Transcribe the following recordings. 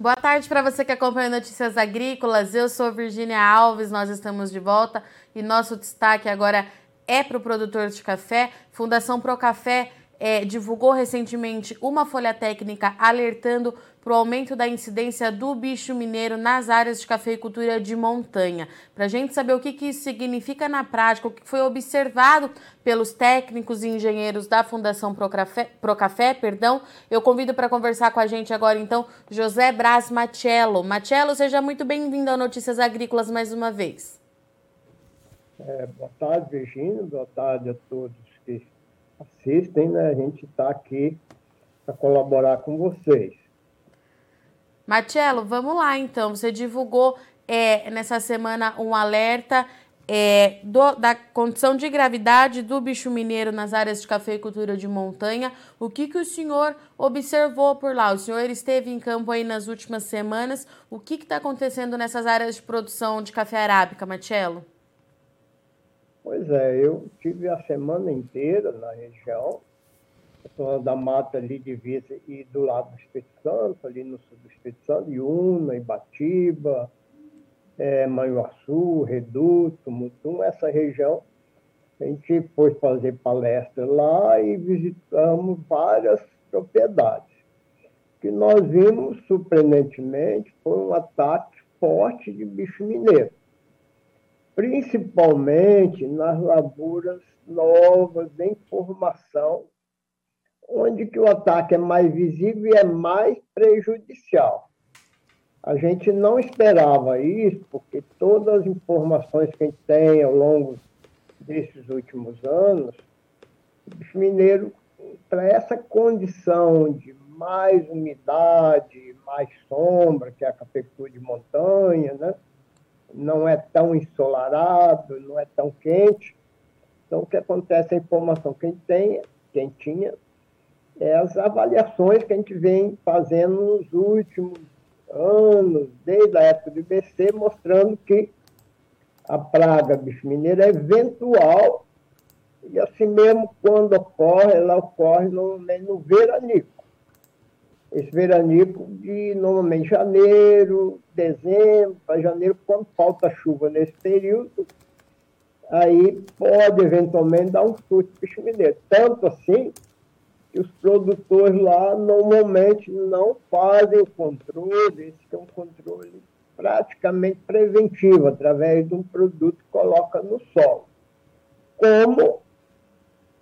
Boa tarde para você que acompanha Notícias Agrícolas. Eu sou Virginia Alves, nós estamos de volta e nosso destaque agora é para o produtor de café. Fundação Pro Café é, divulgou recentemente uma folha técnica alertando para o aumento da incidência do bicho mineiro nas áreas de cafeicultura de montanha. Para a gente saber o que, que isso significa na prática, o que foi observado pelos técnicos e engenheiros da Fundação Procafé, Procafé perdão, eu convido para conversar com a gente agora, então, José Braz Machello. Machello, seja muito bem-vindo ao Notícias Agrícolas mais uma vez. É, boa tarde, Virginia. Boa tarde a todos que assistem. Né? A gente está aqui para colaborar com vocês. Marcelo, vamos lá então. Você divulgou é, nessa semana um alerta é, do, da condição de gravidade do bicho mineiro nas áreas de cafeicultura de montanha. O que, que o senhor observou por lá? O senhor esteve em campo aí nas últimas semanas. O que está acontecendo nessas áreas de produção de café arábica, Marcelo? Pois é, eu tive a semana inteira na região da mata ali divisa e do lado do Espírito Santo, ali no sul do Espírito Santo, Iuna, Ibatiba, é, Manhuaçu, Reduto, Mutum, essa região. A gente foi fazer palestra lá e visitamos várias propriedades. O que nós vimos, surpreendentemente, foi um ataque forte de bicho mineiro, principalmente nas lavouras novas em formação onde que o ataque é mais visível e é mais prejudicial. A gente não esperava isso, porque todas as informações que a gente tem ao longo desses últimos anos, o bicho mineiro, para essa condição de mais umidade, mais sombra, que é a cafeicultura de montanha, né? Não é tão ensolarado, não é tão quente. Então, o que acontece, a informação que a gente tem, quem tinha, é as avaliações que a gente vem fazendo nos últimos anos, desde a época do IBC, mostrando que a praga bicho mineiro é eventual e assim mesmo quando ocorre, ela ocorre normalmente no veranico. Esse veranico de normalmente janeiro, dezembro, para janeiro, quando falta chuva nesse período, aí pode eventualmente dar um surto de bicho mineiro. Tanto assim que os produtores lá normalmente não fazem o controle, esse é um controle praticamente preventivo, através de um produto que coloca no solo. Como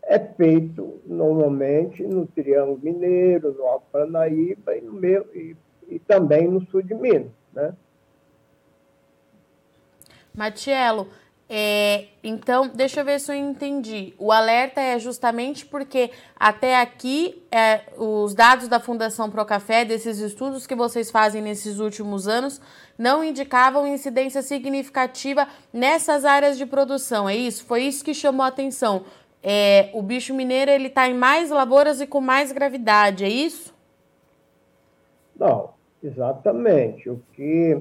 é feito normalmente no Triângulo Mineiro, no Alto Paranaíba e, no e, e também no sul de Minas. Né? Matielo, é, então, deixa eu ver se eu entendi. O alerta é justamente porque até aqui é, os dados da Fundação Procafé, desses estudos que vocês fazem nesses últimos anos, não indicavam incidência significativa nessas áreas de produção. É isso? Foi isso que chamou a atenção. É, o bicho mineiro ele está em mais lavouras e com mais gravidade, é isso? Não, exatamente. O que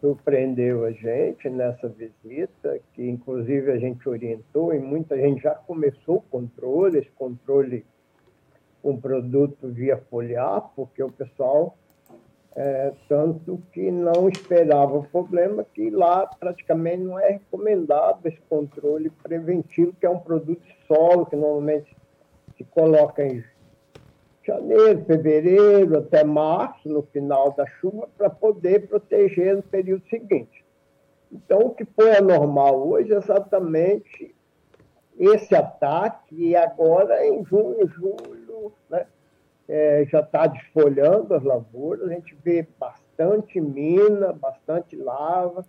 surpreendeu a gente nessa visita, que inclusive a gente orientou e muita gente já começou o controle, esse controle com produto via foliar, porque o pessoal, é, tanto que não esperava o problema, que lá praticamente não é recomendado esse controle preventivo, que é um produto solo, que normalmente se coloca em janeiro, fevereiro até março, no final da chuva, para poder proteger no período seguinte. Então, o que foi anormal hoje é exatamente esse ataque, e agora em junho, julho, né, é, já está desfolhando as lavouras, a gente vê bastante mina, bastante lava,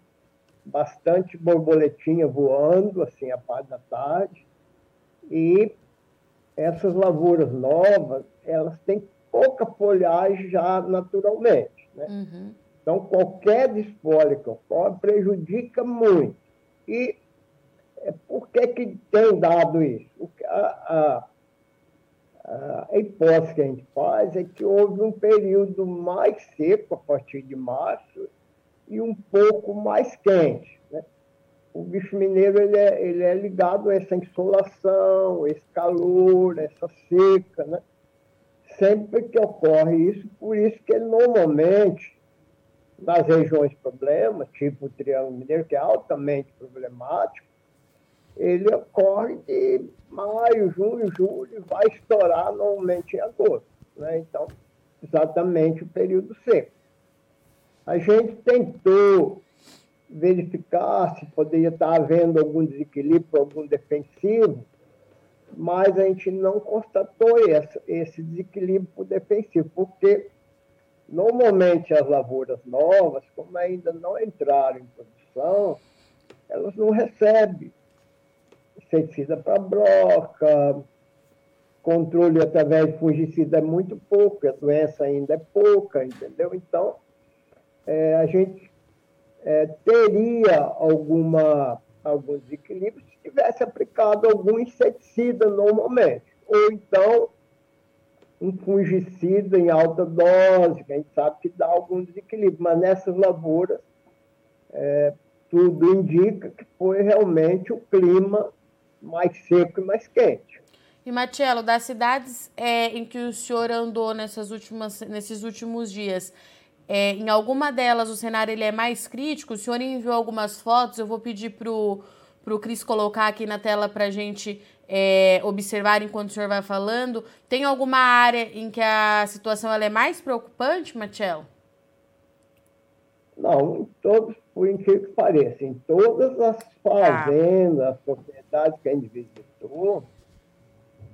bastante borboletinha voando, assim, a parte da tarde, e essas lavouras novas, elas têm pouca folhagem já naturalmente. Né? Uhum. Então, qualquer desfolha que ocorre prejudica muito. E é, por que, que tem dado isso? A, a, a hipótese que a gente faz é que houve um período mais seco a partir de março e um pouco mais quente o bicho mineiro ele é, ele é ligado a essa insolação, esse calor, essa seca, né? Sempre que ocorre isso, por isso que ele normalmente nas regiões problemas, tipo o Triângulo Mineiro, que é altamente problemático, ele ocorre de maio, junho, julho, vai estourar normalmente em agosto. Né? Então, exatamente o período seco. A gente tentou verificar se poderia estar havendo algum desequilíbrio, algum defensivo, mas a gente não constatou esse, esse desequilíbrio defensivo, porque normalmente as lavouras novas, como ainda não entraram em produção, elas não recebem inseticida para broca, controle através de fungicida é muito pouco, a doença ainda é pouca, entendeu? Então, é, a gente é, teria alguma, algum desequilíbrio se tivesse aplicado algum inseticida normalmente. Ou então, um fungicida em alta dose, que a gente sabe que dá algum desequilíbrio. Mas nessas lavouras, é, tudo indica que foi realmente o clima mais seco e mais quente. E, Matielo, das cidades é, em que o senhor andou nessas últimas, nesses últimos dias, é, em alguma delas o cenário ele é mais crítico? O senhor enviou algumas fotos, eu vou pedir para o Cris colocar aqui na tela para a gente é, observar enquanto o senhor vai falando. Tem alguma área em que a situação ela é mais preocupante, Matielo? Não, em todos, por incrível que pareça, em todas as fazendas, ah. as que a gente visitou,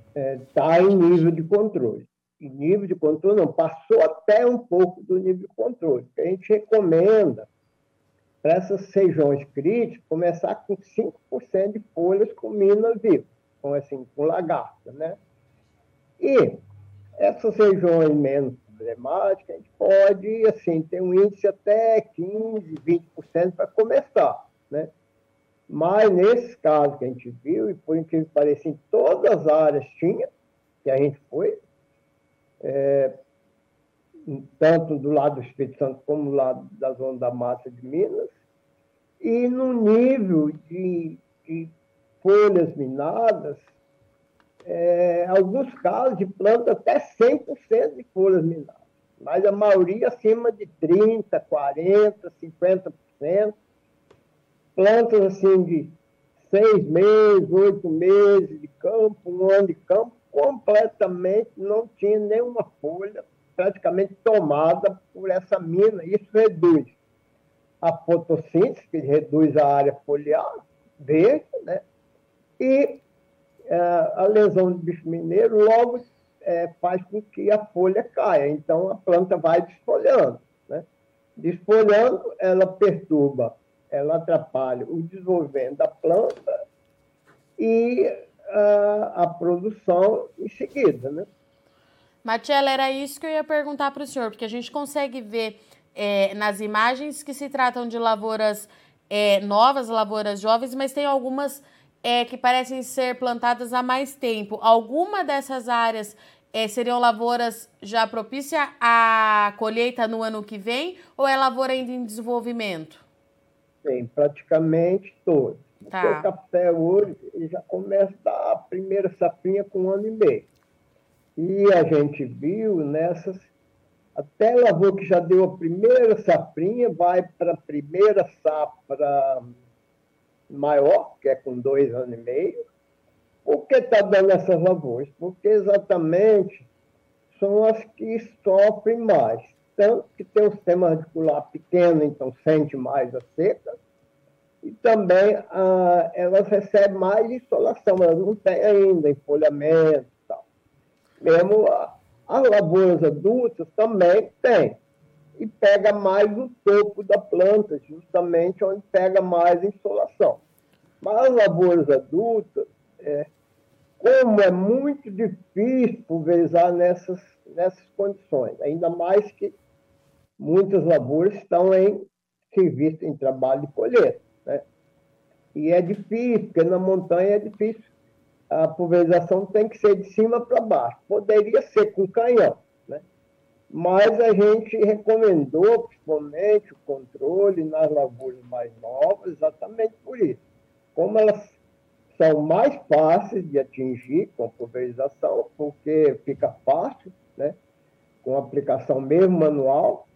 está é, tá em nível de controle nível de controle, não, passou até um pouco do nível de controle. A gente recomenda para essas regiões críticas começar com 5% de folhas com mina viva, com, assim, com lagarta, né? E essas regiões menos problemáticas, a gente pode, assim, ter um índice até 15%, 20% para começar, né? Mas nesses casos que a gente viu, e por incrível que pareça, em todas as áreas tinha, que a gente foi, é, tanto do lado do Espírito Santo como do lado da Zona da Mata de Minas, e no nível de, de folhas minadas, é, alguns casos de planta até 100% de folhas minadas, mas a maioria acima de 30%, 40%, 50%. Plantas assim de seis meses, oito meses de campo, um ano de campo, completamente, não tinha nenhuma folha praticamente tomada por essa mina. Isso reduz a fotossíntese, que reduz a área foliar verde, né? e é, a lesão do bicho mineiro logo é, faz com que a folha caia. Então, a planta vai desfolhando. Né? Desfolhando, ela perturba, ela atrapalha o desenvolvimento da planta e a, a produção em seguida, né? Matiela, era isso que eu ia perguntar para o senhor, porque a gente consegue ver é, nas imagens que se tratam de lavouras é, novas, lavouras jovens, mas tem algumas é, que parecem ser plantadas há mais tempo. Alguma dessas áreas é, seriam lavouras já propícia à colheita no ano que vem ou é lavoura ainda em desenvolvimento? Sim, praticamente todas. Tá. O café hoje ele já começa a dar a primeira sapinha com um ano e meio. E a gente viu nessas, até lavoura que já deu a primeira sapinha, vai para a primeira safra maior, que é com dois anos e meio. Por que está dando essas lavouras? Porque exatamente são as que sofrem mais. Tanto que tem um sistema radicular pequeno, então sente mais a seca, e também ah, elas recebem mais insolação, elas não têm ainda enfolhamento e tal. Mesmo as lavouras adultas também têm. E pega mais o topo da planta, justamente onde pega mais insolação. Mas as lavouras adultas, é, como é muito difícil pulverizar nessas, nessas condições, ainda mais que muitas lavouras estão em serviço, em trabalho de colheita. E é difícil, porque na montanha é difícil. A pulverização tem que ser de cima para baixo. Poderia ser com canhão, né? mas a gente recomendou, principalmente, o controle nas lavouras mais novas, exatamente por isso. Como elas são mais fáceis de atingir com pulverização, porque fica fácil, né? com aplicação mesmo manual,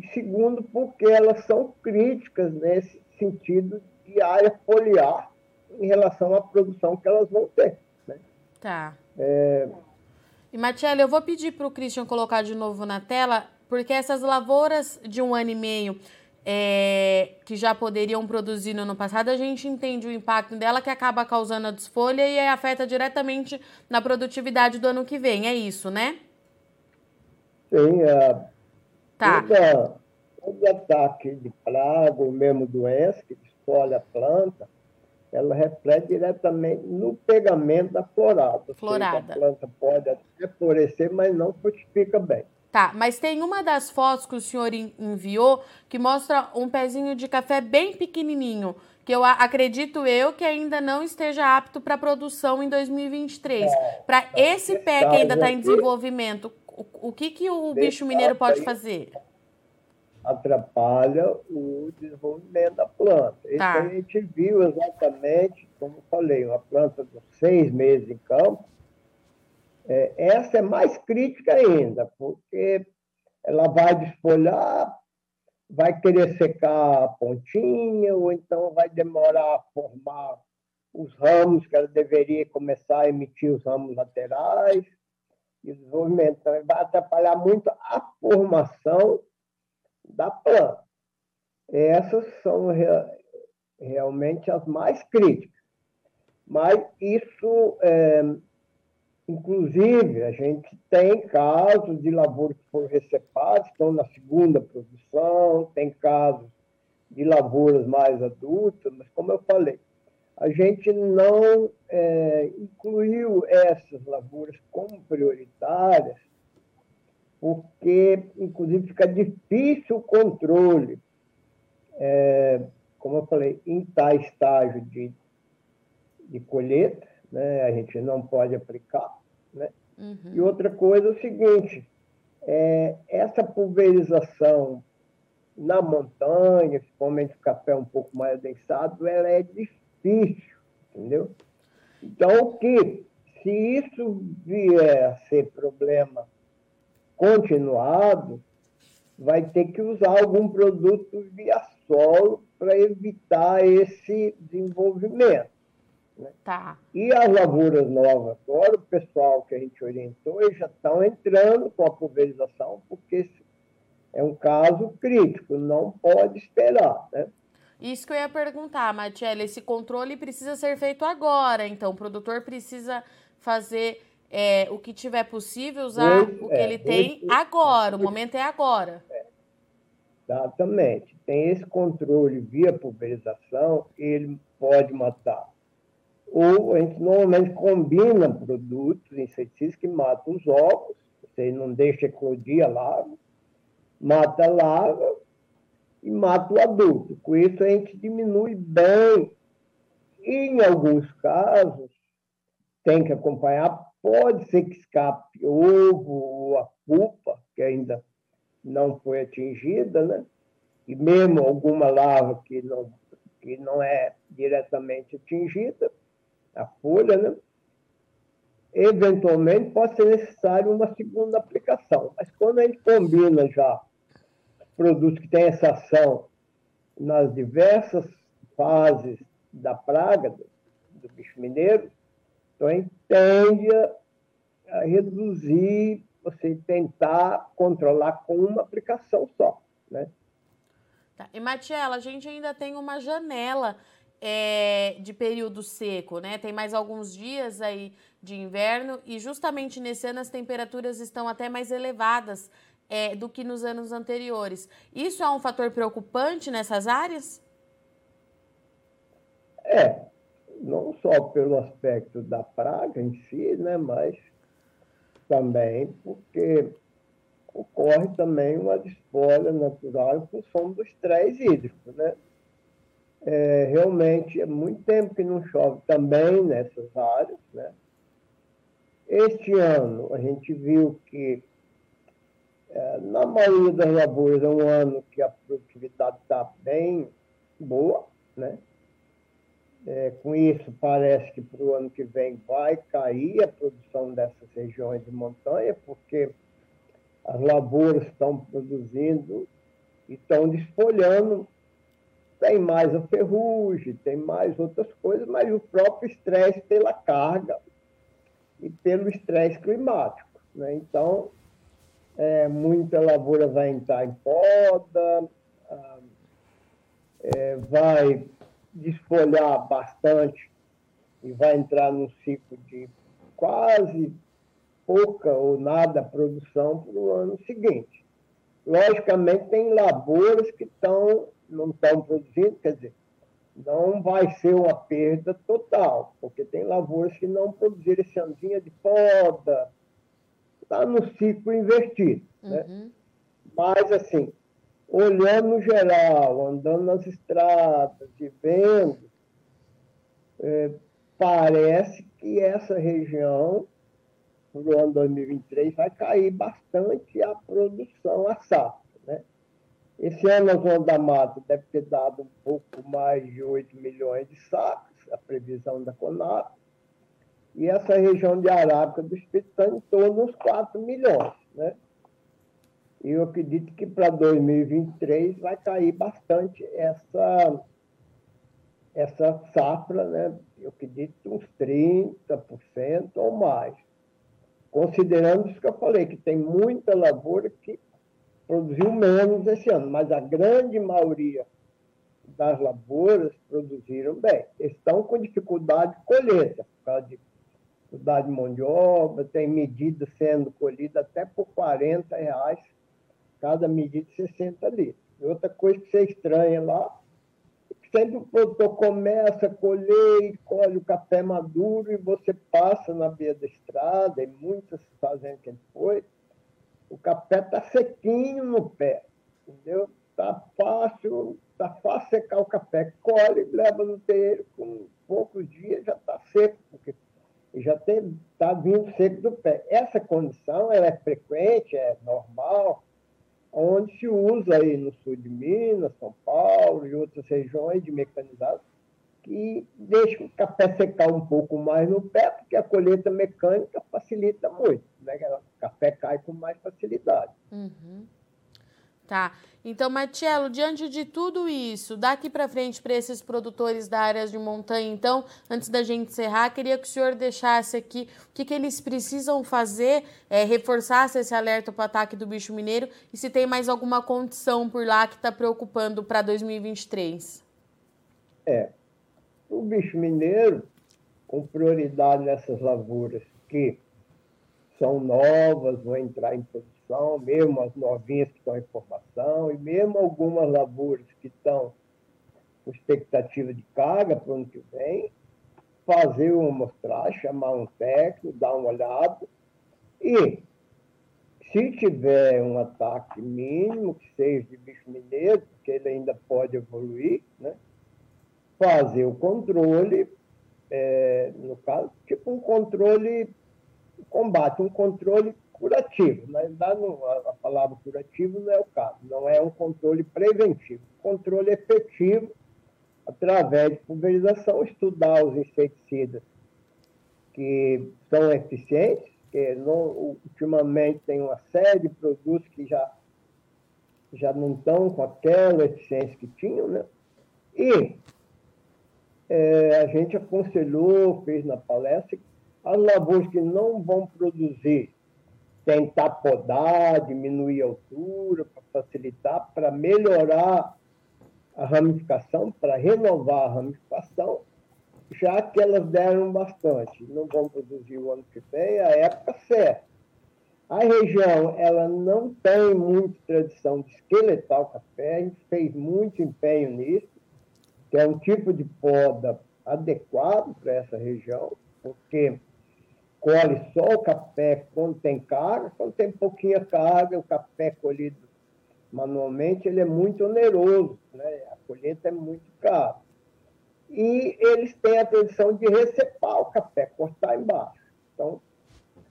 e segundo, porque elas são críticas nesse sentido de área foliar em relação à produção que elas vão ter. Né? Tá. É... E, Matiela, eu vou pedir para o Christian colocar de novo na tela, porque essas lavouras de um ano e meio é, que já poderiam produzir no ano passado, a gente entende o impacto dela que acaba causando a desfolha e afeta diretamente na produtividade do ano que vem. É isso, né? Sim, é, tá. todo ataque de praga ou mesmo doença que desfolha a planta, ela reflete diretamente no pegamento da florada. Florada. a planta pode até florescer, mas não frutifica bem. Tá, mas tem uma das fotos que o senhor enviou que mostra um pezinho de café bem pequenininho, que eu acredito eu que ainda não esteja apto para produção em 2023. É, para esse pé que ainda está em desenvolvimento, o, o que, que o bicho mineiro pode fazer? Atrapalha o desenvolvimento da planta. Tá. Isso a gente viu exatamente, como eu falei, uma planta de seis meses em campo, é, essa é mais crítica ainda, porque ela vai desfolhar, vai querer secar a pontinha, ou então vai demorar a formar os ramos, que ela deveria começar a emitir os ramos laterais, desenvolvimento. Então, vai atrapalhar muito a formação da planta. Essas são realmente as mais críticas. Mas isso é, Inclusive, a gente tem casos de lavouras que foram recepadas, estão na segunda produção, tem casos de lavouras mais adultas, mas, como eu falei, a gente não é, incluiu essas lavouras como prioritárias, porque, inclusive, fica difícil o controle, é, como eu falei, em tal estágio de, de colheita, né, a gente não pode aplicar. Né? Uhum. E outra coisa é o seguinte: é, essa pulverização na montanha, principalmente o café um pouco mais adensado, ela é difícil, entendeu? Então, que se isso vier a ser problema continuado, vai ter que usar algum produto via solo para evitar esse desenvolvimento. Né? Tá. E as lavouras novas, agora o pessoal que a gente orientou, já estão entrando com a pulverização, porque é um caso crítico, não pode esperar. Né? Isso que eu ia perguntar, Matiela, esse controle precisa ser feito agora, então o produtor precisa fazer é, o que tiver possível, usar o que é, ele tem agora, o momento é agora. É. Exatamente. Tem esse controle via pulverização, ele pode matar ou a gente normalmente combina produtos inseticidas que matam os ovos, você não deixa eclodir a larva, mata a larva e mata o adulto. Com isso, a gente diminui bem. E, em alguns casos, tem que acompanhar, pode ser que escape ovo ou a pupa, que ainda não foi atingida, né? E mesmo alguma larva que não, que não é diretamente atingida, a folha, né? eventualmente pode ser necessário uma segunda aplicação. Mas quando a gente combina já produtos que têm essa ação nas diversas fases da praga do, do bicho mineiro, então tende a, a reduzir, você tentar controlar com uma aplicação só. Né? Tá. E, Matiela, a gente ainda tem uma janela é, de período seco, né? Tem mais alguns dias aí de inverno e justamente nesse ano as temperaturas estão até mais elevadas é, do que nos anos anteriores. Isso é um fator preocupante nessas áreas? É, não só pelo aspecto da praga em si, né? Mas também porque ocorre também uma desfolha natural em função do estresse hídrico, né? É, realmente é muito tempo que não chove também nessas áreas. Né? Este ano, a gente viu que, é, na maioria das lavouras, é um ano que a produtividade está bem boa. Né? É, com isso, parece que para o ano que vem vai cair a produção dessas regiões de montanha, porque as lavouras estão produzindo estão desfolhando. Tem mais a ferrugem, tem mais outras coisas, mas o próprio estresse pela carga e pelo estresse climático. Né? Então, é, muita lavoura vai entrar em poda, ah, é, vai desfolhar bastante e vai entrar num ciclo de quase pouca ou nada produção para o ano seguinte. Logicamente, tem lavouras que não estão produzindo, quer dizer, não vai ser uma perda total, porque tem lavouras que não produziram esse andinha de poda, está no ciclo invertido. Né? Uhum. Mas, assim, olhando no geral, andando nas estradas e vendo, é, parece que essa região, no ano 2023, vai cair bastante a produção, a safra. Né? Esse ano a Zona da Mata deve ter dado um pouco mais de 8 milhões de sacos, a previsão da Conab, e essa região de Arábica do Espírito Santo em torno dos 4 milhões. Né? E eu acredito que para 2023 vai cair bastante essa, essa safra, né? eu acredito uns 30% ou mais. Considerando isso que eu falei, que tem muita lavoura que produziu menos esse ano, mas a grande maioria das lavouras produziram bem. Estão com dificuldade de colheita, por causa de dificuldade de mão de obra, tem medida sendo colhida até por 40 reais cada medida de 60 litros. E outra coisa que você estranha lá, sempre o produtor começa a colher e colhe o café maduro e você passa na beira da estrada, em muitas fazendas que gente foi, o café está sequinho no pé, entendeu? Está fácil, tá fácil secar o café. Colhe, leva no terreiro, com poucos dias já está seco, porque já está vindo seco do pé. Essa condição ela é frequente, é normal, onde se usa aí no sul de Minas, São Paulo e outras regiões de mecanizados, que deixa o café secar um pouco mais no pé, porque a colheita mecânica facilita muito, né? O café cai com mais facilidade. Uhum. Tá. Então, Marcelo, diante de tudo isso, daqui para frente para esses produtores da área de montanha, então, antes da gente encerrar, queria que o senhor deixasse aqui o que, que eles precisam fazer, é, reforçasse esse alerta para o ataque do bicho mineiro e se tem mais alguma condição por lá que está preocupando para 2023. É, o bicho mineiro, com prioridade nessas lavouras que são novas, vão entrar em produção formação, mesmo as novinhas que estão em formação, e mesmo algumas lavouras que estão com expectativa de carga para o ano que vem, fazer uma amostragem, chamar um técnico, dar uma olhada, e se tiver um ataque mínimo, que seja de bicho mineiro, que ele ainda pode evoluir, né? fazer o controle, é, no caso, tipo um controle, combate, um controle curativo. Na verdade, a palavra curativo não é o caso, não é um controle preventivo. Controle efetivo, através de pulverização, estudar os inseticidas que são eficientes, que não, ultimamente tem uma série de produtos que já, já não estão com aquela eficiência que tinham, né? E é, a gente aconselhou, fez na palestra, as lavouras que não vão produzir tentar podar, diminuir a altura, para facilitar, para melhorar a ramificação, para renovar a ramificação, já que elas deram bastante. Não vão produzir o ano que vem, a época certa. A região ela não tem muita tradição de esqueletar o café, a gente fez muito empenho nisso, que é um tipo de poda adequado para essa região, porque colhe só o café quando tem carga, quando tem pouquinha carga, o café colhido manualmente, ele é muito oneroso, né? a colheita é muito cara. E eles têm a tradição de recepar o café, cortar embaixo. Então,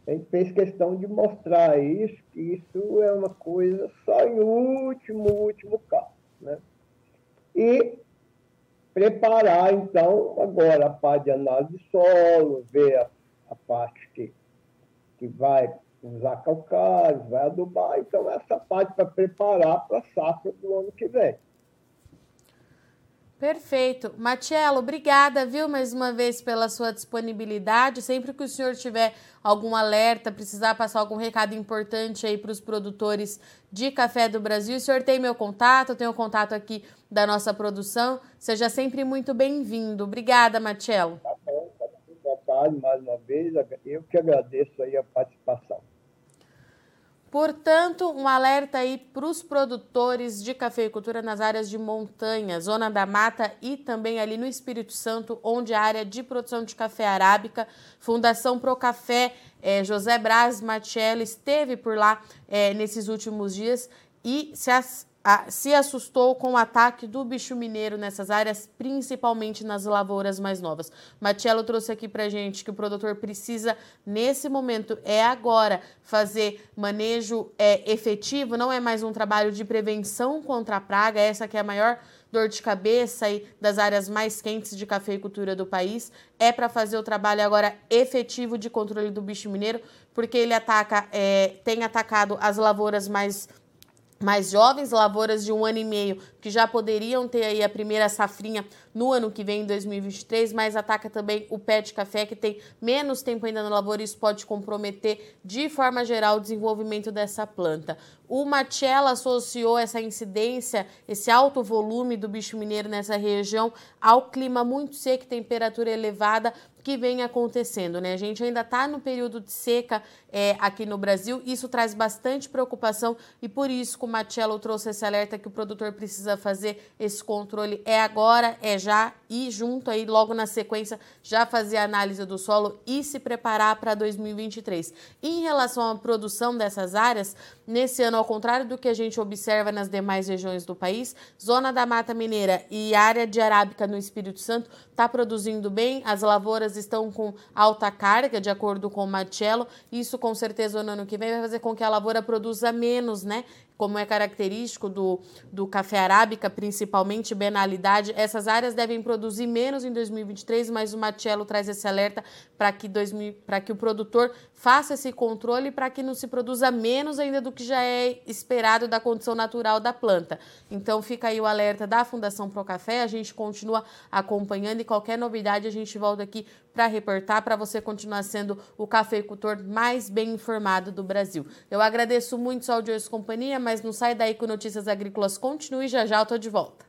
a gente fez questão de mostrar isso, que isso é uma coisa só em último, último caso. Né? E preparar, então, agora a parte de análise de solo, ver a a parte que, que vai usar calcário, vai adubar. Então, essa parte para preparar para a safra do ano que vem. Perfeito. Matielo, obrigada, viu, mais uma vez pela sua disponibilidade. Sempre que o senhor tiver algum alerta, precisar passar algum recado importante aí para os produtores de café do Brasil, o senhor tem meu contato, eu tenho o contato aqui da nossa produção. Seja sempre muito bem-vindo. Obrigada, Matielo. Tá tá tarde mais uma vez. Eu que agradeço aí a participação. Portanto, um alerta aí para os produtores de cafeicultura nas áreas de montanha, zona da mata e também ali no Espírito Santo, onde a área de produção de café arábica, Fundação Pro Café, é, José Braz Machello esteve por lá é, nesses últimos dias e se as, a, se assustou com o ataque do bicho mineiro nessas áreas, principalmente nas lavouras mais novas. Matiello trouxe aqui para gente que o produtor precisa, nesse momento, é agora, fazer manejo é, efetivo, não é mais um trabalho de prevenção contra a praga, essa que é a maior dor de cabeça das áreas mais quentes de cafeicultura do país, é para fazer o trabalho agora efetivo de controle do bicho mineiro, porque ele ataca, é, tem atacado as lavouras mais mais jovens, lavouras de um ano e meio, que já poderiam ter aí a primeira safrinha no ano que vem, em 2023, mas ataca também o pé de café, que tem menos tempo ainda na lavoura, e isso pode comprometer, de forma geral, o desenvolvimento dessa planta. O Machella associou essa incidência, esse alto volume do bicho mineiro nessa região, ao clima muito seco e temperatura elevada, que vem acontecendo, né? A gente ainda está no período de seca é, aqui no Brasil, isso traz bastante preocupação e por isso que o Machello trouxe esse alerta que o produtor precisa fazer esse controle é agora, é já e junto aí logo na sequência já fazer a análise do solo e se preparar para 2023. Em relação à produção dessas áreas, nesse ano, ao contrário do que a gente observa nas demais regiões do país, zona da Mata Mineira e área de Arábica no Espírito Santo está produzindo bem, as lavouras estão com alta carga, de acordo com o Marcello. Isso com certeza no ano que vem vai fazer com que a lavoura produza menos, né? Como é característico do, do café arábica, principalmente benalidade, essas áreas devem produzir menos em 2023, mas o Matiello traz esse alerta para que, que o produtor faça esse controle para que não se produza menos ainda do que já é esperado da condição natural da planta. Então fica aí o alerta da Fundação Pro Café, a gente continua acompanhando e qualquer novidade a gente volta aqui para reportar para você continuar sendo o cafeicultor mais bem informado do Brasil. Eu agradeço muito sua audiência e companhia, mas não sai daí com Notícias Agrícolas. Continue já já eu tô de volta.